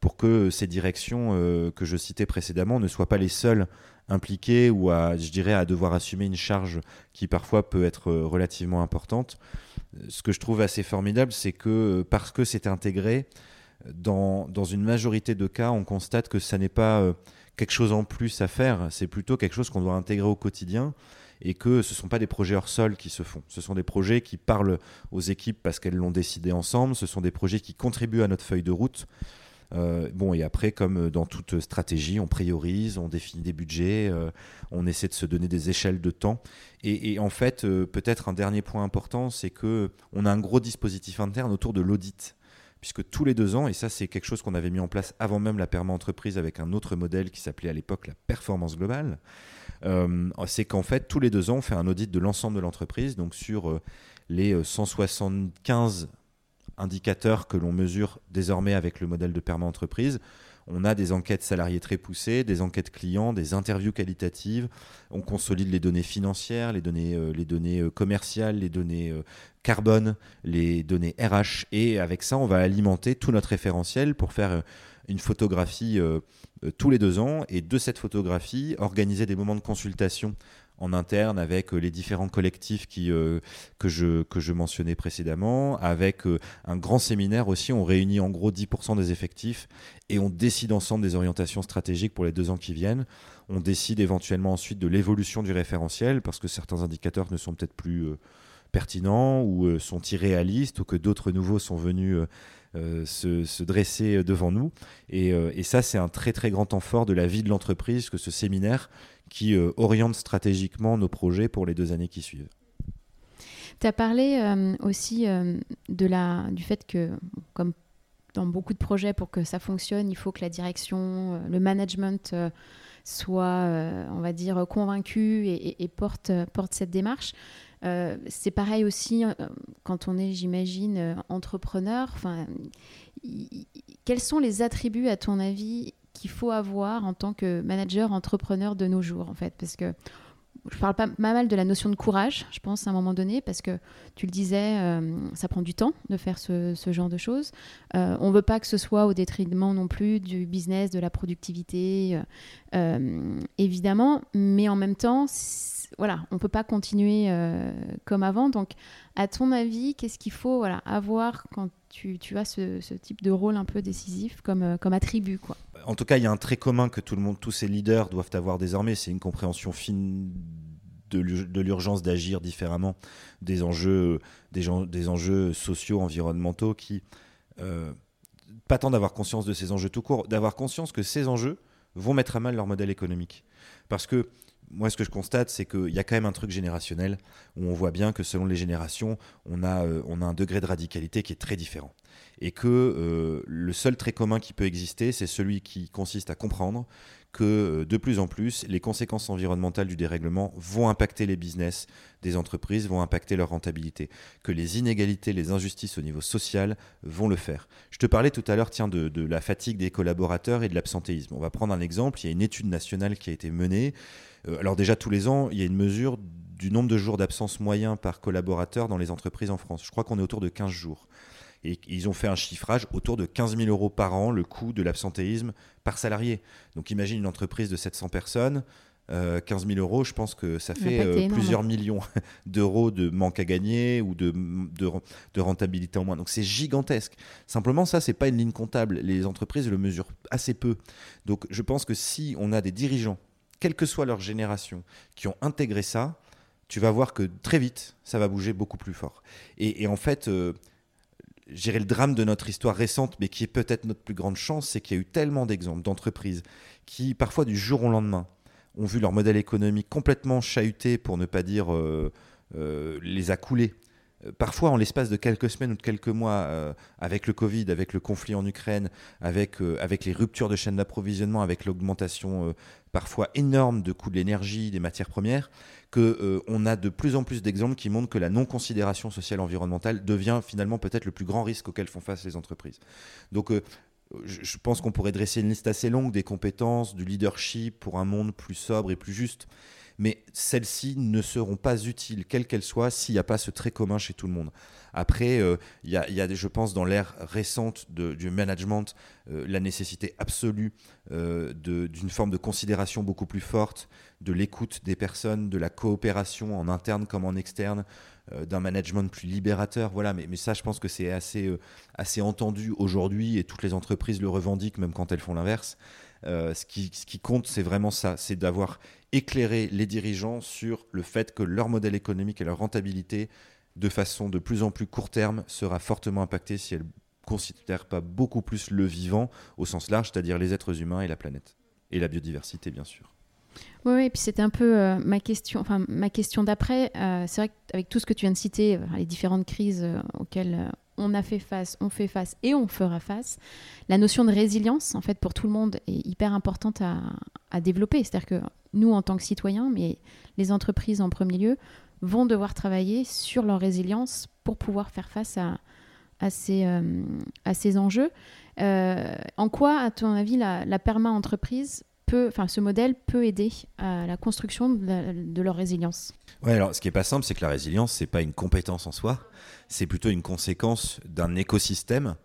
pour que ces directions euh, que je citais précédemment ne soient pas les seules impliquées ou à, je dirais, à devoir assumer une charge qui parfois peut être euh, relativement importante. Ce que je trouve assez formidable, c'est que euh, parce que c'est intégré, dans, une majorité de cas, on constate que ça n'est pas quelque chose en plus à faire, c'est plutôt quelque chose qu'on doit intégrer au quotidien et que ce ne sont pas des projets hors sol qui se font. Ce sont des projets qui parlent aux équipes parce qu'elles l'ont décidé ensemble. Ce sont des projets qui contribuent à notre feuille de route. Euh, bon, et après, comme dans toute stratégie, on priorise, on définit des budgets, euh, on essaie de se donner des échelles de temps. Et, en fait, euh, peut-être un dernier point important, c'est que on a un gros dispositif interne autour de l'audit puisque tous les deux ans, et ça c'est quelque chose qu'on avait mis en place avant même la perma entreprise avec un autre modèle qui s'appelait à l'époque la performance globale, euh, c'est qu'en fait, tous les deux ans, on fait un audit de l'ensemble de l'entreprise, donc sur euh, les 175 euh, indicateurs que l'on mesure désormais avec le modèle de perma entreprise. On a des enquêtes salariées très poussées, des enquêtes clients, des interviews qualitatives. On consolide les données financières, les données, les données commerciales, les données carbone, les données RH. Et avec ça, on va alimenter tout notre référentiel pour faire une photographie tous les deux ans et de cette photographie, organiser des moments de consultation en interne avec euh, les différents collectifs qui, que, je, que je mentionnais précédemment, avec un grand séminaire aussi. On réunit en gros 10% des effectifs et on décide ensemble des orientations stratégiques pour les deux ans qui viennent. On décide éventuellement ensuite de l'évolution du référentiel parce que certains indicateurs ne sont peut-être plus pertinents ou sont irréalistes ou que d'autres nouveaux sont venus euh, se, dresser devant nous. Euh, et, ça, c'est un très très grand temps fort de la vie de l'entreprise que ce séminaire qui euh, oriente stratégiquement nos projets pour les deux années qui suivent. Tu as parlé aussi de la, du fait que, comme dans beaucoup de projets, pour que ça fonctionne, il faut que la direction, le management soit, on va dire, convaincu et, porte, porte cette démarche. Euh, c'est pareil aussi euh, quand on est, j'imagine, euh, entrepreneur. Enfin, quels sont les attributs, à ton avis, qu'il faut avoir en tant que manager, entrepreneur de nos jours, en fait? Parce que je parle pas, mal de la notion de courage, je pense, à un moment donné, parce que tu le disais, ça prend du temps de faire ce, genre de choses. on ne veut pas que ce soit au détriment non plus du business, de la productivité, évidemment, mais en même temps, voilà, on peut pas continuer euh, comme avant. Donc, à ton avis, qu'est-ce qu'il faut voilà, avoir quand tu, as ce, type de rôle un peu décisif comme, euh, comme attribut quoi? En tout cas, il y a un trait commun que tout le monde, tous ces leaders doivent avoir désormais, c'est une compréhension fine de l'urgence d'agir différemment des enjeux, des, des, enjeux sociaux, environnementaux qui... Euh, pas tant d'avoir conscience de ces enjeux tout court, d'avoir conscience que ces enjeux vont mettre à mal leur modèle économique. Parce que moi, ce que je constate, c'est qu'il y a quand même un truc générationnel où on voit bien que selon les générations, on a, euh, un degré de radicalité qui est très différent. Et que euh, le seul trait commun qui peut exister, c'est celui qui consiste à comprendre que euh, de plus en plus, les conséquences environnementales du dérèglement vont impacter les business des entreprises, vont impacter leur rentabilité, que les inégalités, les injustices au niveau social vont le faire. Je te parlais tout à l'heure tiens, de, de la fatigue des collaborateurs et de l'absentéisme. On va prendre un exemple, il y a une étude nationale qui a été menée. Euh, alors déjà, tous les ans, il y a une mesure du nombre de jours d'absence moyen par collaborateur dans les entreprises en France. Je crois qu'on est autour de 15 jours. Et ils ont fait un chiffrage autour de 15 000 euros par an, le coût de l'absentéisme par salarié. Donc imagine une entreprise de 700 personnes, 15 000 euros, je pense que ça fait plusieurs millions d'euros de manque à gagner ou de, de, rentabilité en moins. Donc c'est gigantesque. Simplement, ça, c'est pas une ligne comptable. Les entreprises le mesurent assez peu. Donc je pense que si on a des dirigeants, quelle que soit leur génération, qui ont intégré ça, tu vas voir que très vite, ça va bouger beaucoup plus fort. Et, en fait, euh, le drame de notre histoire récente, mais qui est peut-être notre plus grande chance, c'est qu'il y a eu tellement d'exemples d'entreprises qui, parfois du jour au lendemain, ont vu leur modèle économique complètement chahuté, pour ne pas dire euh, euh, les a coulés. Euh, parfois, en l'espace de quelques semaines ou de quelques mois, avec le Covid, avec le conflit en Ukraine, avec, avec les ruptures de chaînes d'approvisionnement, avec l'augmentation parfois énorme de coûts de l'énergie, des matières premières, qu'on a de plus en plus d'exemples qui montrent que la non-considération sociale environnementale devient finalement peut-être le plus grand risque auquel font face les entreprises. Donc je pense qu'on pourrait dresser une liste assez longue des compétences, du leadership pour un monde plus sobre et plus juste. Mais celles-ci ne seront pas utiles, quelles qu'elles soient, s'il n'y a pas ce trait commun chez tout le monde. Après, euh, il y, a, je pense, dans l'ère récente du management, euh, la nécessité absolue euh, d'une forme de considération beaucoup plus forte, de l'écoute des personnes, de la coopération en interne comme en externe, d'un management plus libérateur. Voilà, mais, mais ça, je pense que c'est assez, assez entendu aujourd'hui et toutes les entreprises le revendiquent, même quand elles font l'inverse. Euh, ce, qui, compte, c'est vraiment ça, c'est d'avoir éclairé les dirigeants sur le fait que leur modèle économique et leur rentabilité, de façon de plus en plus court terme, sera fortement impactée si elles ne considèrent pas beaucoup plus le vivant au sens large, c'est-à-dire les êtres humains et la planète. Et la biodiversité, bien sûr. Oui, et puis c'était un peu euh, ma question, enfin ma question d'après. Euh, c'est vrai qu'avec tout ce que tu viens de citer, les différentes crises auxquelles on a fait face, on fait face et on fera face, la notion de résilience, en fait, pour tout le monde, est hyper importante à, développer. C'est-à-dire que nous, en tant que citoyens, mais les entreprises en premier lieu, vont devoir travailler sur leur résilience pour pouvoir faire face à, à, ces, enjeux. en quoi, à ton avis, la, la perma-entreprise enfin, ce modèle peut aider à la construction de, leur résilience. Ouais, alors ce qui est pas simple, c'est que la résilience, c'est pas une compétence en soi, c'est plutôt une conséquence d'un écosystème.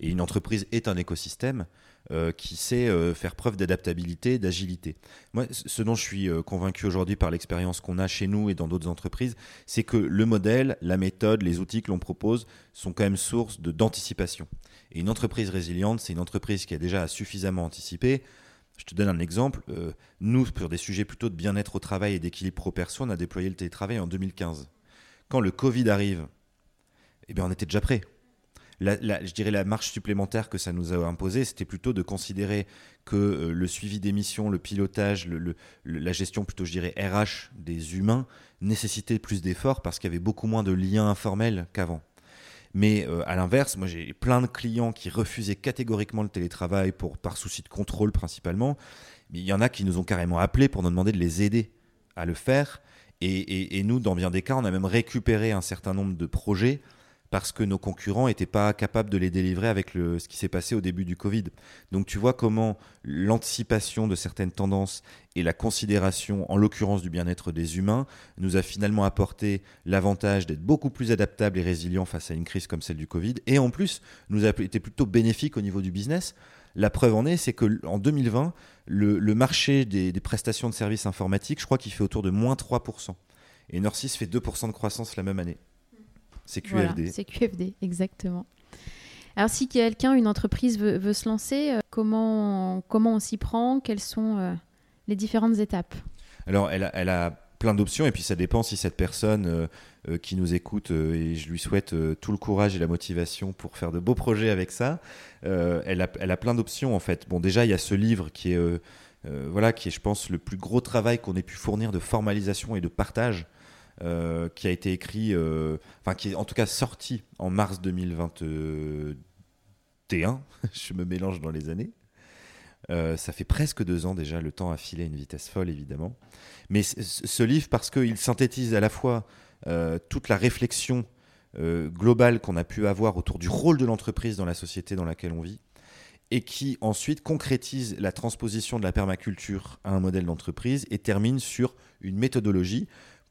Et une entreprise est un écosystème euh, qui sait euh, faire preuve d'adaptabilité, d'agilité. Moi, ce dont je suis euh, convaincu aujourd'hui par l'expérience qu'on a chez nous et dans d'autres entreprises, c'est que le modèle, la méthode, les outils que l'on propose sont quand même source d'anticipation. Et une entreprise résiliente, c'est une entreprise qui a déjà suffisamment anticipé je te donne un exemple. Euh, nous, pour des sujets plutôt de bien-être au travail et d'équilibre pro-perso, on a déployé le télétravail en 2015. Quand le Covid arrive, eh bien, on était déjà prêt. je dirais la marche supplémentaire que ça nous a imposé, c'était plutôt de considérer que euh, le suivi des missions, le pilotage, la gestion plutôt, je dirais, RH des humains nécessitait plus d'efforts parce qu'il y avait beaucoup moins de liens informels qu'avant. Mais euh, à l'inverse, moi j'ai plein de clients qui refusaient catégoriquement le télétravail par souci de contrôle principalement. Mais il y en a qui nous ont carrément appelés pour nous demander de les aider à le faire. Et nous, dans bien des cas, on a même récupéré un certain nombre de projets parce que nos concurrents n'étaient pas capables de les délivrer avec le, ce qui s'est passé au début du Covid. Donc tu vois comment l'anticipation de certaines tendances et la considération, en l'occurrence du bien-être des humains, nous a finalement apporté l'avantage d'être beaucoup plus adaptables et résilients face à une crise comme celle du Covid, et en plus nous a été plutôt bénéfique au niveau du business. La preuve en est, c'est qu'en 2020, le, marché des, des, prestations de services informatiques, je crois qu'il fait autour de moins 3%. Et Norcis fait 2% de croissance la même année. C'est QFD. c'est QFD, exactement. Alors, si quelqu'un, une entreprise veut, se lancer, euh, comment, comment on s'y prend? Quelles sont euh, les différentes étapes? Alors, elle a, elle a plein d'options et puis ça dépend si cette personne euh, qui nous écoute et je lui souhaite tout le courage et la motivation pour faire de beaux projets avec ça. elle, a, elle a plein d'options en fait. Bon, déjà, il y a ce livre qui est, voilà, qui est, je pense, le plus gros travail qu'on ait pu fournir de formalisation et de partage euh, qui a été écrit, euh, enfin qui est en tout cas sorti en mars 2021. Je me mélange dans les années. Euh, ça fait presque deux ans déjà, le temps a filé à une vitesse folle évidemment. Mais ce livre, parce qu'il synthétise à la fois toute la réflexion globale qu'on a pu avoir autour du rôle de l'entreprise dans la société dans laquelle on vit, et qui ensuite concrétise la transposition de la permaculture à un modèle d'entreprise et termine sur une méthodologie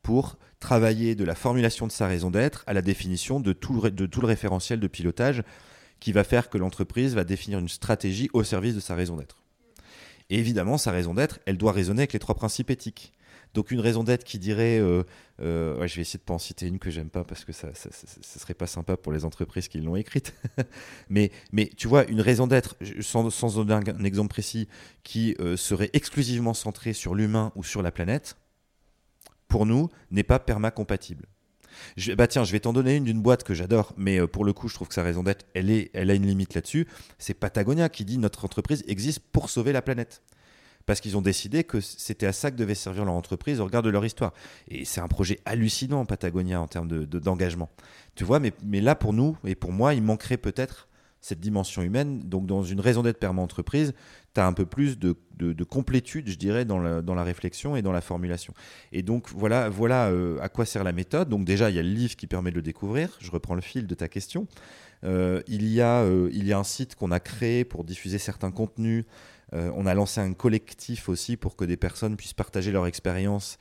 pour travailler de la formulation de sa raison d'être à la définition de tout, le, référentiel de pilotage qui va faire que l'entreprise va définir une stratégie au service de sa raison d'être. Et évidemment, sa raison d'être, elle doit résonner avec les trois principes éthiques. Donc une raison d'être qui dirait, euh, euh, je vais essayer de pas en citer une que j'aime pas parce que ça, ça, serait pas sympa pour les entreprises qui l'ont écrite. mais, mais tu vois, une raison d'être, sans, sans donner un, exemple précis, qui euh, serait exclusivement centrée sur l'humain ou sur la planète, pour nous, n'est pas permacompatible. Je, bah tiens, je vais t'en donner une d'une boîte que j'adore, mais pour le coup, je trouve que sa raison d'être, elle, est, elle a une limite là-dessus. C'est Patagonia qui dit notre entreprise existe pour sauver la planète parce qu'ils ont décidé que c'était à ça que devait servir leur entreprise au regard de leur histoire. Et c'est un projet hallucinant, Patagonia, en termes d'engagement. De, tu vois, mais, mais là, pour nous et pour moi, il manquerait peut-être cette dimension humaine. Donc, dans une raison d'être perma entreprise, tu as un peu plus de, de, complétude, je dirais, dans la, dans la, réflexion et dans la formulation. Et donc, voilà, voilà euh, à quoi sert la méthode. Donc, déjà, il y a le livre qui permet de le découvrir. Je reprends le fil de ta question. Euh, il, y a, euh, il y a un site qu'on a créé pour diffuser certains contenus on a lancé un collectif aussi pour que des personnes puissent partager leur expérience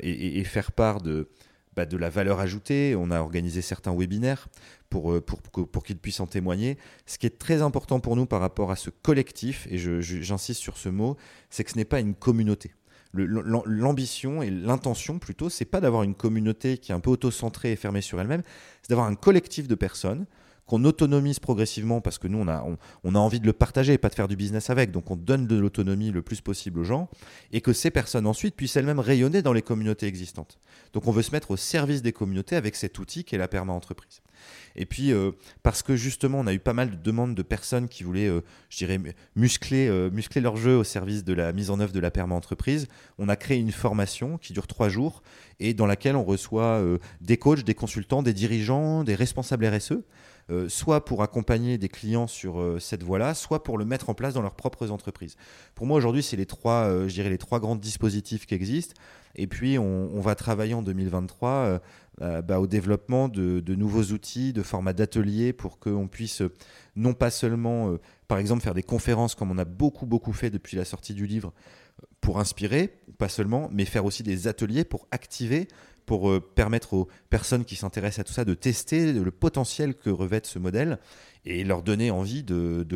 et, faire part de, bah, de la valeur ajoutée. On a organisé certains webinaires pour, euh, pour, qu'ils puissent en témoigner. Ce qui est très important pour nous par rapport à ce collectif, et j'insiste sur ce mot, c'est que ce n'est pas une communauté. L'ambition et l'intention plutôt, c'est pas d'avoir une communauté qui est un peu auto-centrée et fermée sur elle-même, c'est d'avoir un collectif de personnes qu'on autonomise progressivement parce que nous, on a, on, a envie de le partager et pas de faire du business avec. Donc, on donne de l'autonomie le plus possible aux gens et que ces personnes ensuite puissent elles-mêmes rayonner dans les communautés existantes. Donc, on veut se mettre au service des communautés avec cet outil qui est la perma-entreprise. Et puis, euh, parce que justement, on a eu pas mal de demandes de personnes qui voulaient, euh, je dirais, muscler, euh, muscler leur jeu au service de la mise en œuvre de la perma-entreprise, on a créé une formation qui dure trois jours et dans laquelle on reçoit des coachs, des consultants, des dirigeants, des responsables RSE euh, soit pour accompagner des clients sur euh, cette voie-là, soit pour le mettre en place dans leurs propres entreprises. Pour moi, aujourd'hui, c'est les trois, euh, les trois grands dispositifs qui existent. Et puis, on, va travailler en 2023 bah, au développement de, nouveaux outils, de formats d'ateliers pour qu'on puisse non pas seulement, par exemple, faire des conférences comme on a beaucoup, beaucoup fait depuis la sortie du livre pour inspirer, pas seulement, mais faire aussi des ateliers pour activer pour euh, permettre aux personnes qui s'intéressent à tout ça de tester le potentiel que revêt ce modèle et leur donner envie de,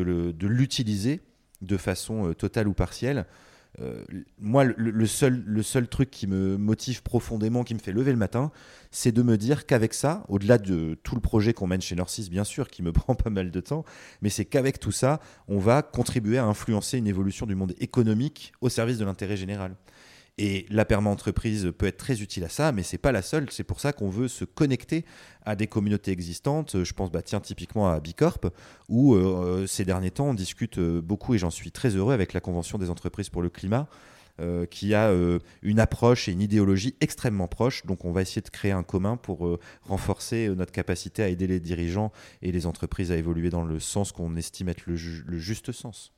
l'utiliser de façon euh, totale ou partielle. Euh, moi, le, seul, truc qui me motive profondément, qui me fait lever le matin, c'est de me dire qu'avec ça, au-delà de tout le projet qu'on mène chez Norcis, bien sûr, qui me prend pas mal de temps, mais c'est qu'avec tout ça, on va contribuer à influencer une évolution du monde économique au service de l'intérêt général. Et la perma-entreprise peut être très utile à ça, mais c'est pas la seule. C'est pour ça qu'on veut se connecter à des communautés existantes. Je pense bah, tiens, typiquement à Bicorp, où euh, ces derniers temps, on discute euh, beaucoup, et j'en suis très heureux, avec la Convention des entreprises pour le climat, euh, qui a une approche et une idéologie extrêmement proche. Donc on va essayer de créer un commun pour renforcer notre capacité à aider les dirigeants et les entreprises à évoluer dans le sens qu'on estime être le juste sens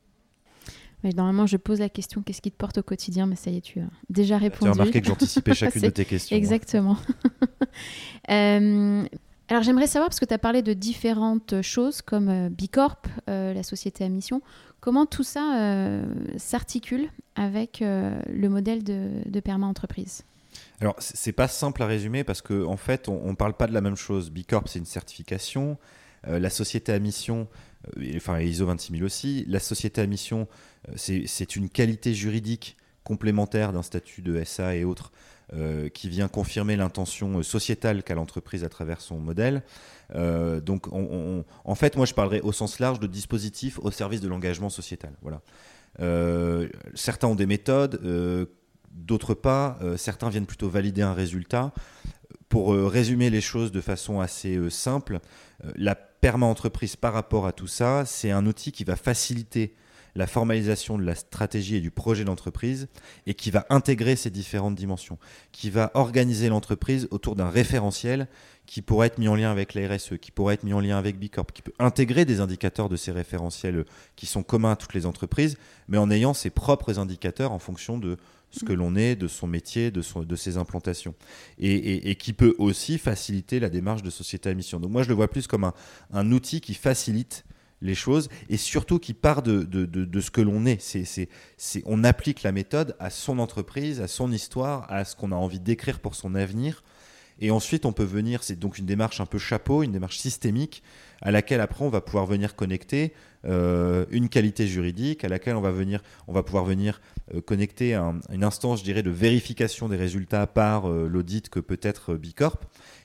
normalement, je pose la question qu'est-ce qui te porte au quotidien? Mais ça y est, tu as déjà répondu. Tu as remarqué que j'anticipais chacune de tes questions. Hein. Exactement. Euh, alors, j'aimerais savoir, parce que tu as parlé de différentes choses comme euh, Bicorp, euh, la société à mission, comment tout ça s'articule avec le modèle de, de Perma Entreprise alors, c'est pas simple à résumer parce qu'en en fait, on ne parle pas de la même chose. Bicorp, c'est une certification. La société à mission, enfin ISO 26000 aussi. La société à mission, euh, c'est une qualité juridique complémentaire d'un statut de SA et autres euh, qui vient confirmer l'intention euh, sociétale qu'a l'entreprise à travers son modèle. donc, en fait, moi, je parlerai au sens large de dispositifs au service de l'engagement sociétal. Voilà. certains ont des méthodes, d'autres pas. certains viennent plutôt valider un résultat. Pour résumer les choses de façon assez simple, la perma-entreprise par rapport à tout ça, c'est un outil qui va faciliter la formalisation de la stratégie et du projet d'entreprise et qui va intégrer ces différentes dimensions, qui va organiser l'entreprise autour d'un référentiel qui pourrait être mis en lien avec la RSE, qui pourrait être mis en lien avec Bicorp, qui peut intégrer des indicateurs de ces référentiels qui sont communs à toutes les entreprises, mais en ayant ses propres indicateurs en fonction de ce que l'on est, de son métier, de, ses implantations. Et, qui peut aussi faciliter la démarche de société à mission. Donc moi, je le vois plus comme un, un outil qui facilite les choses et surtout qui part de, de, ce que l'on est. C'est, on applique la méthode à son entreprise, à son histoire, à ce qu'on a envie d'écrire pour son avenir. Et ensuite, on peut venir, c'est donc une démarche un peu chapeau, une démarche systémique, à laquelle après on va pouvoir venir connecter euh, une qualité juridique, à laquelle on va, venir, on va pouvoir venir euh, connecter une instance, je dirais, de vérification des résultats par euh, l'audit que peut être Bicorp.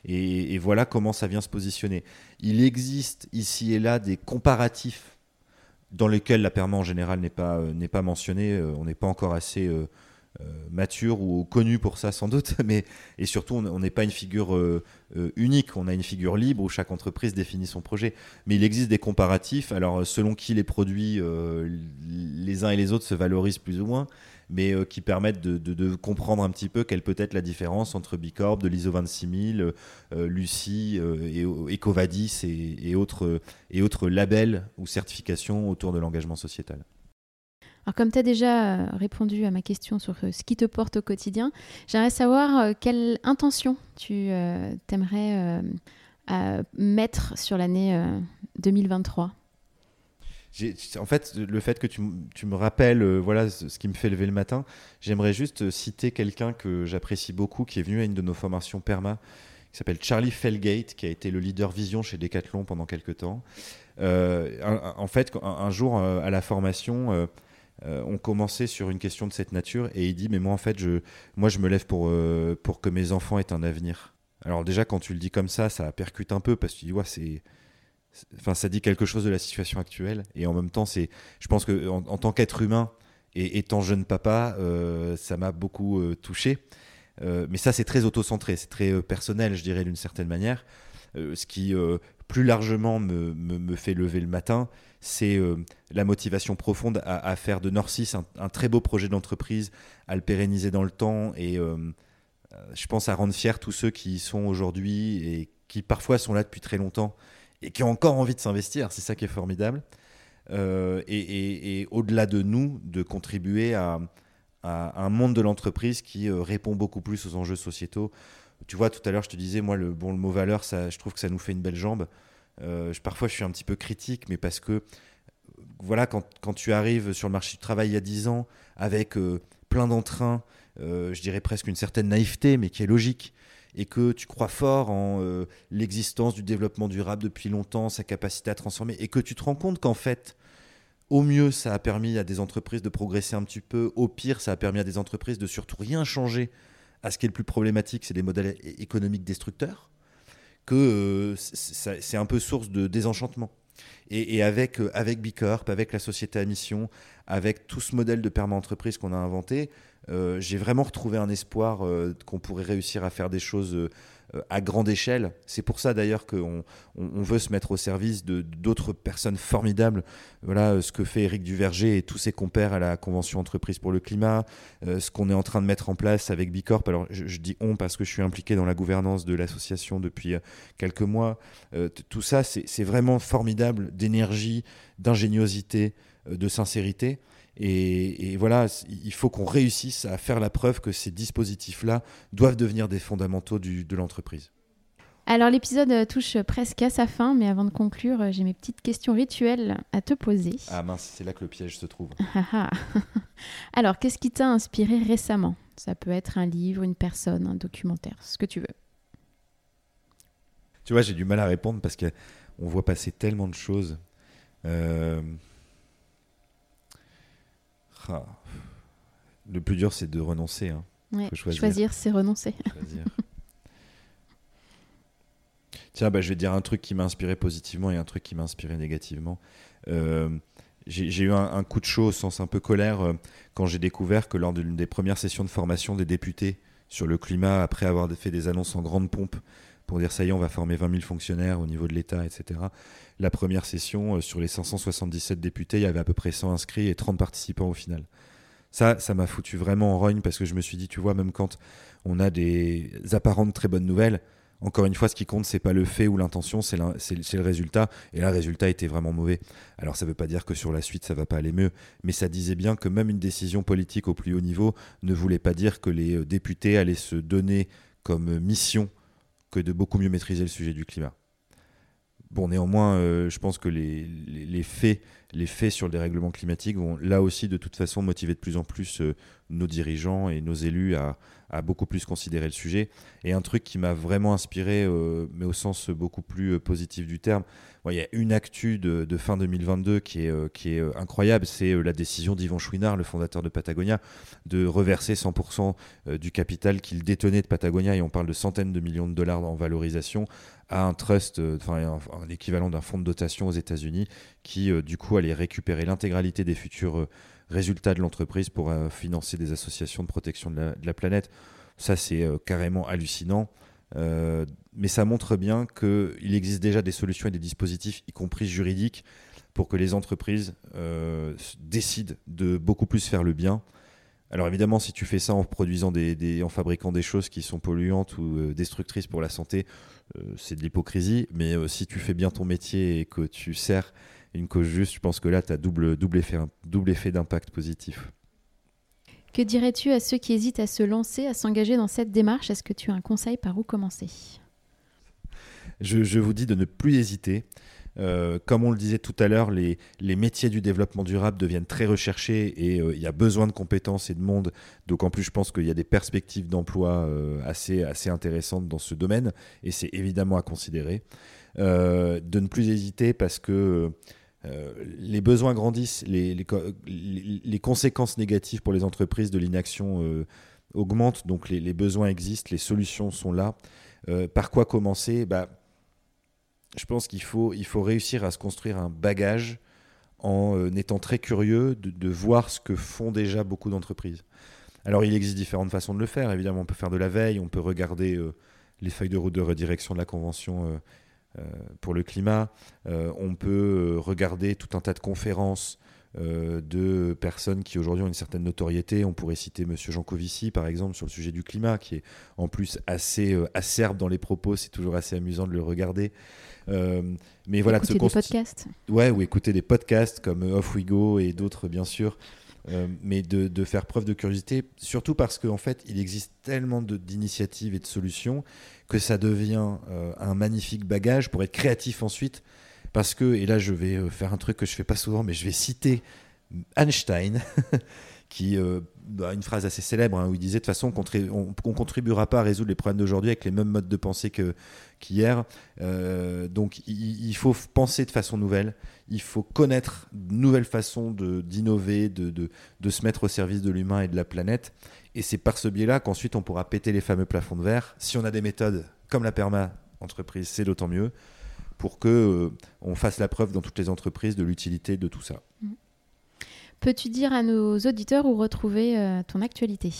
Et, voilà comment ça vient se positionner. Il existe ici et là des comparatifs dans lesquels la perma en général n'est pas, pas mentionnée. on n'est pas encore assez mature ou connu pour ça sans doute, mais et surtout on n'est pas une figure euh, euh, unique, on a une figure libre où chaque entreprise définit son projet. Mais il existe des comparatifs, alors selon qui les produits, les uns et les autres se valorisent plus ou moins, mais qui permettent de, comprendre un petit peu quelle peut être la différence entre Bicorp, de l'ISO 26000, Lucie et Ecovadis et, autres, et autres labels ou certifications autour de l'engagement sociétal. Alors comme tu as déjà euh, répondu à ma question sur euh, ce qui te porte au quotidien, j'aimerais savoir euh, quelle intention tu aimerais mettre sur l'année 2023 en fait, le fait que tu, me rappelles voilà ce qui me fait lever le matin, j'aimerais juste citer quelqu'un que j'apprécie beaucoup, qui est venu à une de nos formations PERMA, qui s'appelle Charlie Felgate, qui a été le leader vision chez Decathlon pendant quelques temps. en fait, un, jour à la formation, euh, on commençait sur une question de cette nature et il dit mais moi en fait je moi je me lève pour euh, pour que mes enfants aient un avenir. Alors déjà quand tu le dis comme ça, ça percute un peu parce que tu dis ouais c'est enfin ça dit quelque chose de la situation actuelle et en même temps c'est je pense que en, tant qu'être humain et étant jeune papa, euh, ça m'a beaucoup touché. mais ça c'est très auto-centré, c'est très personnel je dirais d'une certaine manière. ce qui plus largement me, me, fait lever le matin, c'est euh, la motivation profonde à, faire de Norcis un, très beau projet d'entreprise, à le pérenniser dans le temps et euh, euh, je pense à rendre fiers tous ceux qui y sont aujourd'hui et qui parfois sont là depuis très longtemps et qui ont encore envie de s'investir. C'est ça qui est formidable. et, au-delà de nous, de contribuer à, un monde de l'entreprise qui répond beaucoup plus aux enjeux sociétaux. Tu vois, tout à l'heure, je te disais, moi, le, bon, le mot valeur, je trouve que ça nous fait une belle jambe. Euh, parfois, je suis un petit peu critique, mais parce que, voilà, quand, tu arrives sur le marché du travail il y a 10 ans, avec euh, plein d'entrain, euh, je dirais presque une certaine naïveté, mais qui est logique, et que tu crois fort en l'existence du développement durable depuis longtemps, sa capacité à transformer, et que tu te rends compte qu'en fait, au mieux, ça a permis à des entreprises de progresser un petit peu, au pire, ça a permis à des entreprises de surtout rien changer à ce qui est le plus problématique, c'est des modèles économiques destructeurs que euh, c'est un peu source de désenchantement. Et, avec, euh, avec Bicorp, avec la société à mission, avec tout ce modèle de perma-entreprise qu'on a inventé, euh, j'ai vraiment retrouvé un espoir qu'on pourrait réussir à faire des choses à grande échelle. C'est pour ça d'ailleurs qu'on on, veut se mettre au service de d'autres personnes formidables. Voilà euh, ce que fait Eric Duverger et tous ses compères à la Convention Entreprise pour le Climat, euh, ce qu'on est en train de mettre en place avec Bicorp. Alors je, dis on parce que je suis impliqué dans la gouvernance de l'association depuis quelques mois. tout ça, c'est vraiment formidable d'énergie, d'ingéniosité, de sincérité. Et, voilà, il faut qu'on réussisse à faire la preuve que ces dispositifs-là doivent devenir des fondamentaux de l'entreprise. Alors l'épisode touche presque à sa fin, mais avant de conclure, j'ai mes petites questions rituelles à te poser. Ah mince, c'est là que le piège se trouve. Ah, ah. Alors, qu'est-ce qui t'a inspiré récemment? Ça peut être un livre, une personne, un documentaire, ce que tu veux. Tu vois, j'ai du mal à répondre parce qu'on voit passer tellement de choses. Euh, Le plus dur, c'est de renoncer. Hein. choisir, c'est renoncer. Tiens, bah, je vais dire un truc qui m'a inspiré positivement et un truc qui m'a inspiré négativement. Euh, j'ai eu un, coup de chaud au sens un peu colère euh, quand j'ai découvert que lors d'une des premières sessions de formation des députés sur le climat, après avoir fait des annonces en grande pompe pour dire ça y est, on va former 20 000 fonctionnaires au niveau de l'État, etc. La première session, euh, sur les 577 députés, il y avait à peu près 100 inscrits et 30 participants au final. Ça, ça m'a foutu vraiment en rogne parce que je me suis dit, tu vois, même quand on a des apparentes très bonnes nouvelles, encore une fois, ce qui compte, c'est pas le fait ou l'intention, c'est le résultat. Et là, le résultat était vraiment mauvais. Alors, ça ne veut pas dire que sur la suite, ça va pas aller mieux, mais ça disait bien que même une décision politique au plus haut niveau ne voulait pas dire que les euh, députés allaient se donner comme mission que de beaucoup mieux maîtriser le sujet du climat. Bon, néanmoins, euh, je pense que les, faits sur le dérèglement climatique vont là aussi de toute façon motiver de plus en plus euh, nos dirigeants et nos élus à, beaucoup plus considérer le sujet. Et un truc qui m'a vraiment inspiré, euh, mais au sens beaucoup plus euh, positif du terme, il y a une actu de, fin 2022 qui est, est incroyable, c'est la décision d'Yvan Chouinard, le fondateur de Patagonia, de reverser 100% du capital qu'il détenait de Patagonia, et on parle de centaines de millions de dollars en valorisation, à un trust, enfin un, équivalent d'un fonds de dotation aux États-Unis, qui du coup allait récupérer l'intégralité des futurs résultats de l'entreprise pour euh, financer des associations de protection de la, planète. Ça, c'est euh, carrément hallucinant. Euh, mais ça montre bien qu'il existe déjà des solutions et des dispositifs, y compris juridiques, pour que les entreprises décident de beaucoup plus faire le bien. Alors évidemment, si tu fais ça en produisant des, en fabriquant des choses qui sont polluantes ou destructrices pour la santé, c'est de l'hypocrisie. Mais si tu fais bien ton métier et que tu sers une cause juste, je pense que là, tu as double, double effet, double effet d'impact positif. Que dirais-tu à ceux qui hésitent à se lancer, à s'engager dans cette démarche? Est-ce que tu as un conseil par où commencer? Je, vous dis de ne plus hésiter. Euh, comme on le disait tout à l'heure, les, les, métiers du développement durable deviennent très recherchés et euh, il y a besoin de compétences et de monde. Donc en plus, je pense qu'il y a des perspectives d'emploi euh, assez, assez intéressantes dans ce domaine et c'est évidemment à considérer. De ne plus hésiter parce que euh, les besoins grandissent, les, les, conséquences négatives pour les entreprises de l'inaction euh, augmentent, donc les, besoins existent, les solutions sont là. Euh, par quoi commencer? Bah, Je pense qu'il faut, il faut réussir à se construire un bagage en étant très curieux de, de, voir ce que font déjà beaucoup d'entreprises. Alors il existe différentes façons de le faire, évidemment on peut faire de la veille, on peut regarder les feuilles de route de redirection de la Convention euh, pour le climat. Euh, on peut euh, regarder tout un tas de conférences de personnes qui aujourd'hui ont une certaine notoriété. On pourrait citer Monsieur Jean Covici, par exemple, sur le sujet du climat, qui est en plus assez acerbe dans les propos. C'est toujours assez amusant de le regarder. mais voilà, écouter des podcasts. Ouais, ou écouter des podcasts comme Off We Go et d'autres, bien sûr. Mais de, faire preuve de curiosité, surtout parce qu'en fait, il existe tellement d'initiatives et de solutions que ça devient euh, un magnifique bagage pour être créatif ensuite. Parce que, et là je vais euh, faire un truc que je fais pas souvent, mais je vais citer Einstein, qui a euh, bah, une phrase assez célèbre hein, où il disait de toute façon on, ne contribuera pas à résoudre les problèmes d'aujourd'hui avec les mêmes modes de pensée qu'hier. donc il, faut penser de façon nouvelle, il faut connaître de nouvelles façons d'innover, de, de, de, se mettre au service de l'humain et de la planète. Et c'est par ce biais-là qu'ensuite on pourra péter les fameux plafonds de verre. Si on a des méthodes comme la perma entreprise, c'est d'autant mieux pour que euh, on fasse la preuve dans toutes les entreprises de l'utilité de tout ça. Mm. Peux-tu dire à nos auditeurs où retrouver euh, ton actualité?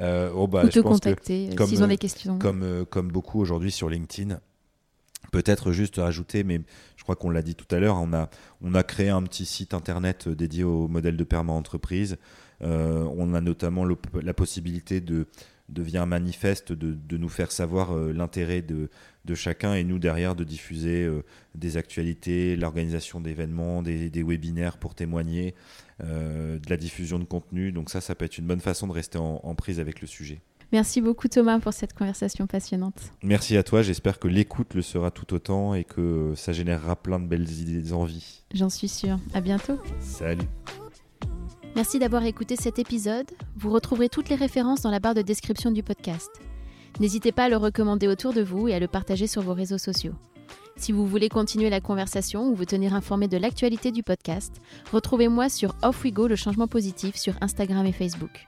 Euh, oh bah, Ou te contacter s'ils ont des questions. Comme, comme beaucoup aujourd'hui sur LinkedIn. Peut-être juste rajouter, mais je crois qu'on l'a dit tout à l'heure, on a, on créé un petit site internet dédié au modèle de perma entreprise. Euh, on a notamment la possibilité de, de via un manifeste de, nous faire savoir euh, l'intérêt de, chacun et nous derrière de diffuser euh, des actualités, l'organisation d'événements, des, webinaires pour témoigner, de la diffusion de contenu. Donc ça, ça peut être une bonne façon de rester en, prise avec le sujet. Merci beaucoup Thomas pour cette conversation passionnante. Merci à toi, j'espère que l'écoute le sera tout autant et que ça générera plein de belles idées, des envies. J'en suis sûre. À bientôt. Salut. Merci d'avoir écouté cet épisode. Vous retrouverez toutes les références dans la barre de description du podcast. N'hésitez pas à le recommander autour de vous et à le partager sur vos réseaux sociaux. Si vous voulez continuer la conversation ou vous tenir informé de l'actualité du podcast, retrouvez-moi sur Off We Go le changement positif sur Instagram et Facebook.